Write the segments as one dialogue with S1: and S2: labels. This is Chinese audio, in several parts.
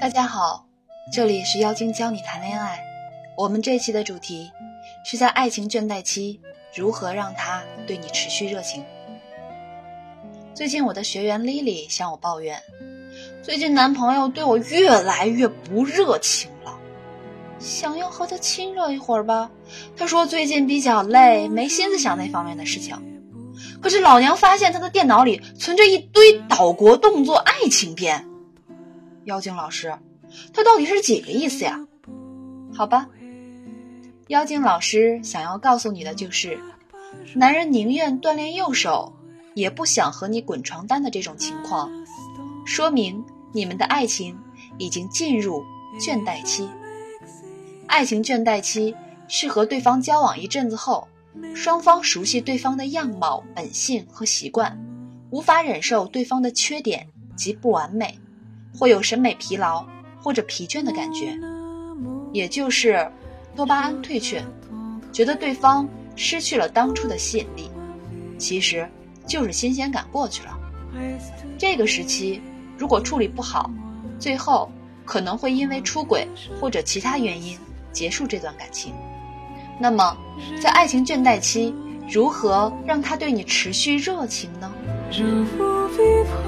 S1: 大家好，这里是妖精教你谈恋爱。我们这期的主题是在爱情倦怠期如何让他对你持续热情。最近我的学员 Lily 向我抱怨，最近男朋友对我越来越不热情了，想要和他亲热一会儿吧。他说最近比较累，没心思想那方面的事情。可是老娘发现他的电脑里存着一堆岛国动作爱情片。妖精老师，他到底是几个意思呀？好吧，妖精老师想要告诉你的就是，男人宁愿锻炼右手，也不想和你滚床单的这种情况，说明你们的爱情已经进入倦怠期。爱情倦怠期是和对方交往一阵子后，双方熟悉对方的样貌、本性和习惯，无法忍受对方的缺点及不完美。会有审美疲劳或者疲倦的感觉，也就是多巴胺退却，觉得对方失去了当初的吸引力，其实就是新鲜感过去了。这个时期如果处理不好，最后可能会因为出轨或者其他原因结束这段感情。那么，在爱情倦怠期，如何让他对你持续热情呢？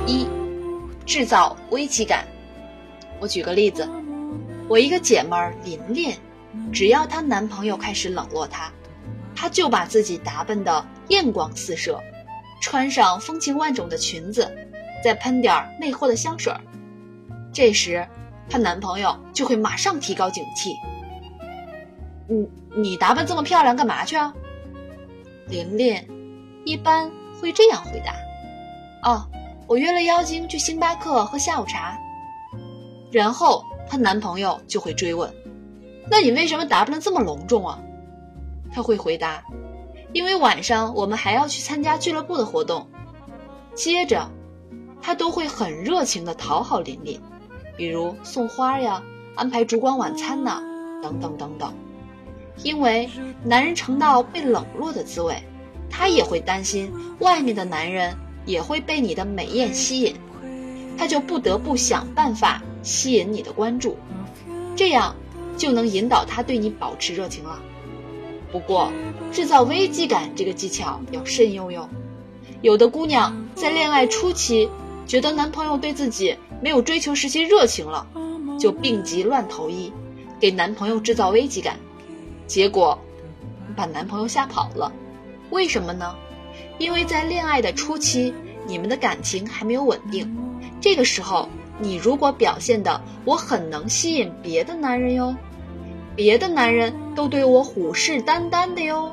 S1: 一。制造危机感。我举个例子，我一个姐们儿琳琳，只要她男朋友开始冷落她，她就把自己打扮的艳光四射，穿上风情万种的裙子，再喷点魅惑的香水儿。这时，她男朋友就会马上提高警惕：“你你打扮这么漂亮干嘛去啊？”琳琳一般会这样回答：“哦。”我约了妖精去星巴克喝下午茶，然后她男朋友就会追问：“那你为什么打扮的这么隆重啊？”她会回答：“因为晚上我们还要去参加俱乐部的活动。”接着，他都会很热情的讨好琳琳，比如送花呀、安排烛光晚餐呐，等等等等。因为男人尝到被冷落的滋味，他也会担心外面的男人。也会被你的美艳吸引，他就不得不想办法吸引你的关注，这样就能引导他对你保持热情了。不过，制造危机感这个技巧要慎用哟。有的姑娘在恋爱初期觉得男朋友对自己没有追求时期热情了，就病急乱投医，给男朋友制造危机感，结果把男朋友吓跑了。为什么呢？因为在恋爱的初期，你们的感情还没有稳定，这个时候你如果表现的我很能吸引别的男人哟，别的男人都对我虎视眈眈的哟，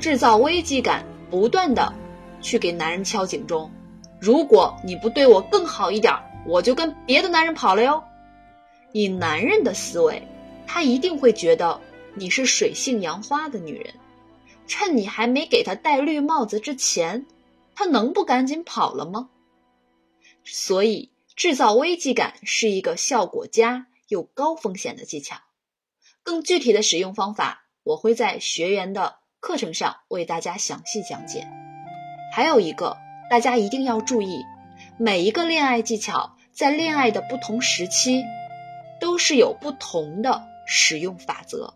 S1: 制造危机感，不断的去给男人敲警钟，如果你不对我更好一点，我就跟别的男人跑了哟。以男人的思维，他一定会觉得你是水性杨花的女人。趁你还没给他戴绿帽子之前，他能不赶紧跑了吗？所以，制造危机感是一个效果佳又高风险的技巧。更具体的使用方法，我会在学员的课程上为大家详细讲解。还有一个，大家一定要注意，每一个恋爱技巧在恋爱的不同时期，都是有不同的使用法则。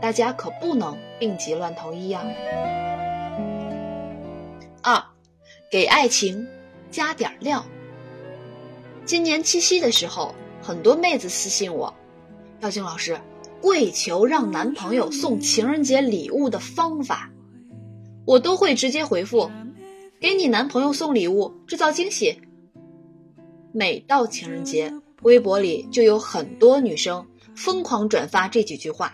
S1: 大家可不能病急乱投医呀！二，给爱情加点料。今年七夕的时候，很多妹子私信我，耀星老师，跪求让男朋友送情人节礼物的方法，我都会直接回复：给你男朋友送礼物，制造惊喜。每到情人节，微博里就有很多女生疯狂转发这几句话。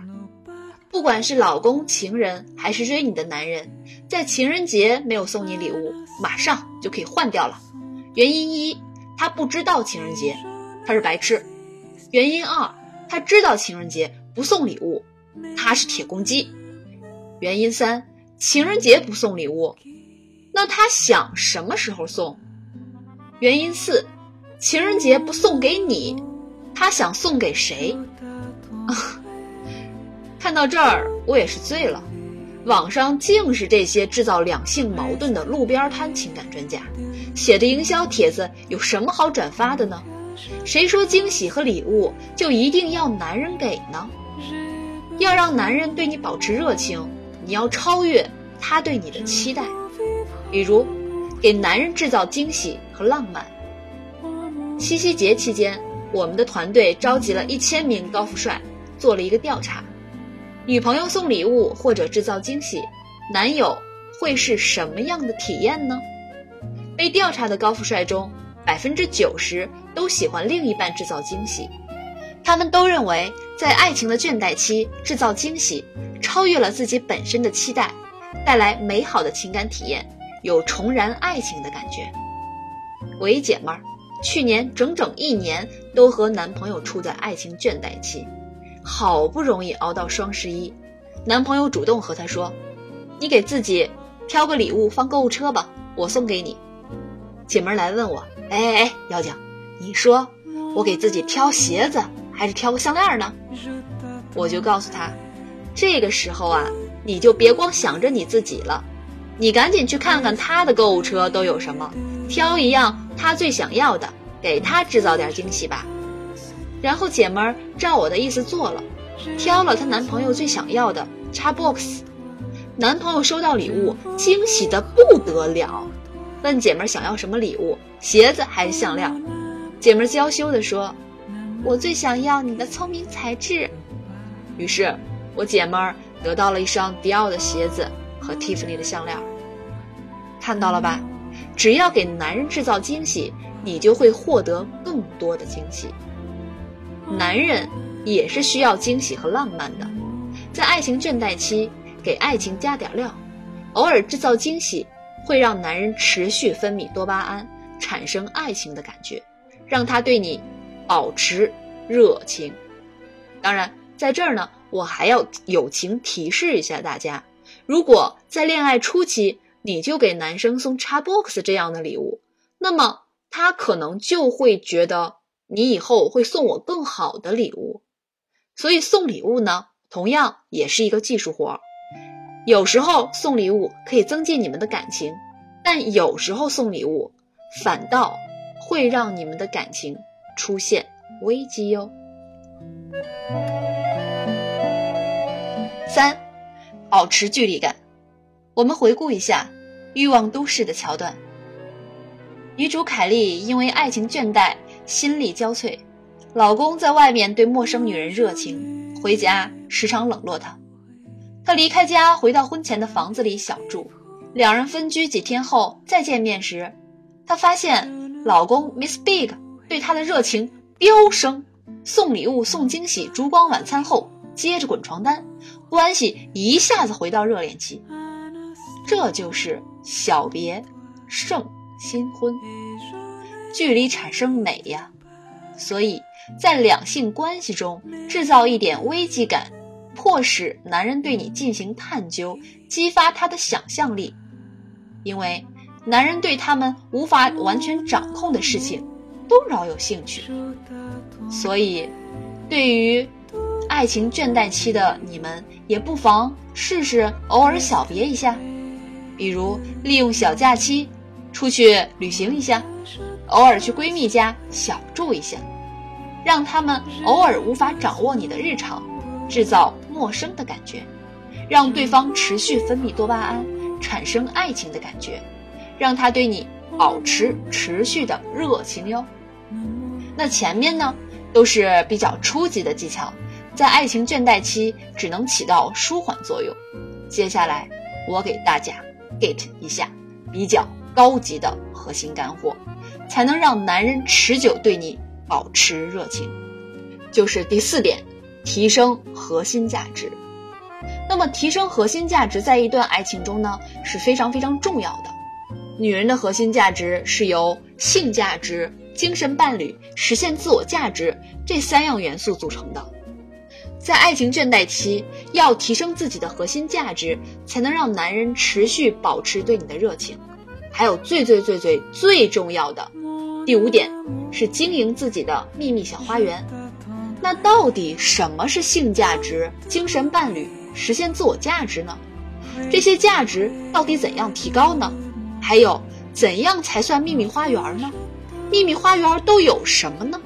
S1: 不管是老公、情人还是追你的男人，在情人节没有送你礼物，马上就可以换掉了。原因一，他不知道情人节，他是白痴；原因二，他知道情人节不送礼物，他是铁公鸡；原因三，情人节不送礼物，那他想什么时候送？原因四，情人节不送给你，他想送给谁？看到这儿，我也是醉了。网上尽是这些制造两性矛盾的路边摊情感专家写的营销帖子，有什么好转发的呢？谁说惊喜和礼物就一定要男人给呢？要让男人对你保持热情，你要超越他对你的期待。比如，给男人制造惊喜和浪漫。七夕节期间，我们的团队召集了一千名高富帅，做了一个调查：女朋友送礼物或者制造惊喜，男友会是什么样的体验呢？被调查的高富帅中，百分之九十都喜欢另一半制造惊喜。他们都认为，在爱情的倦怠期制造惊喜，超越了自己本身的期待，带来美好的情感体验，有重燃爱情的感觉。我一姐们儿，去年整整一年都和男朋友处在爱情倦怠期，好不容易熬到双十一，男朋友主动和她说：“你给自己挑个礼物放购物车吧，我送给你。”姐们来问我：“哎哎哎，妖精，你说我给自己挑鞋子？”还是挑个项链呢，我就告诉他，这个时候啊，你就别光想着你自己了，你赶紧去看看他的购物车都有什么，挑一样他最想要的，给他制造点惊喜吧。然后姐们儿照我的意思做了，挑了她男朋友最想要的插 box，男朋友收到礼物惊喜的不得了，问姐们儿想要什么礼物，鞋子还是项链？姐们儿娇羞地说。我最想要你的聪明才智，于是，我姐们儿得到了一双迪奥的鞋子和蒂芙尼的项链。看到了吧？只要给男人制造惊喜，你就会获得更多的惊喜。男人也是需要惊喜和浪漫的，在爱情倦怠期，给爱情加点料，偶尔制造惊喜，会让男人持续分泌多巴胺，产生爱情的感觉，让他对你。保持热情。当然，在这儿呢，我还要友情提示一下大家：如果在恋爱初期你就给男生送叉 box 这样的礼物，那么他可能就会觉得你以后会送我更好的礼物。所以送礼物呢，同样也是一个技术活儿。有时候送礼物可以增进你们的感情，但有时候送礼物反倒会让你们的感情。出现危机哟。三，保持距离感。我们回顾一下《欲望都市》的桥段。女主凯莉因为爱情倦怠，心力交瘁，老公在外面对陌生女人热情，回家时常冷落她。她离开家，回到婚前的房子里小住。两人分居几天后再见面时，她发现老公 Miss Big。对她的热情飙升，送礼物、送惊喜、烛光晚餐后接着滚床单，关系一下子回到热恋期。这就是小别胜新婚，距离产生美呀。所以在两性关系中制造一点危机感，迫使男人对你进行探究，激发他的想象力，因为男人对他们无法完全掌控的事情。都饶有兴趣，所以，对于爱情倦怠期的你们，也不妨试试偶尔小别一下，比如利用小假期出去旅行一下，偶尔去闺蜜家小住一下，让他们偶尔无法掌握你的日常，制造陌生的感觉，让对方持续分泌多巴胺，产生爱情的感觉，让他对你。保持持续的热情哟。那前面呢，都是比较初级的技巧，在爱情倦怠期只能起到舒缓作用。接下来，我给大家 get 一下比较高级的核心干货，才能让男人持久对你保持热情。就是第四点，提升核心价值。那么，提升核心价值在一段爱情中呢，是非常非常重要的。女人的核心价值是由性价值、精神伴侣、实现自我价值这三样元素组成的。在爱情倦怠期，要提升自己的核心价值，才能让男人持续保持对你的热情。还有最最最最最重要的第五点是经营自己的秘密小花园。那到底什么是性价值、精神伴侣、实现自我价值呢？这些价值到底怎样提高呢？还有，怎样才算秘密花园呢？秘密花园都有什么呢？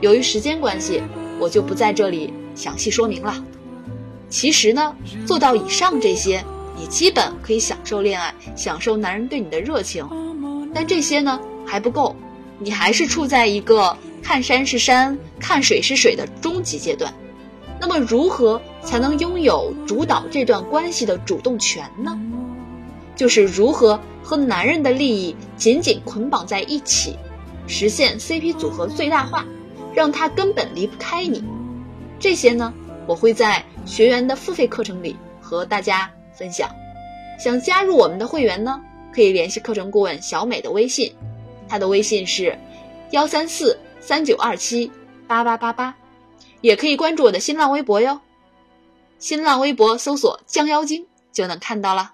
S1: 由于时间关系，我就不在这里详细说明了。其实呢，做到以上这些，你基本可以享受恋爱，享受男人对你的热情。但这些呢还不够，你还是处在一个看山是山、看水是水的终极阶段。那么，如何才能拥有主导这段关系的主动权呢？就是如何和男人的利益紧紧捆绑在一起，实现 CP 组合最大化，让他根本离不开你。这些呢，我会在学员的付费课程里和大家分享。想加入我们的会员呢，可以联系课程顾问小美的微信，她的微信是幺三四三九二七八八八八。也可以关注我的新浪微博哟，新浪微博搜索“降妖精”就能看到了。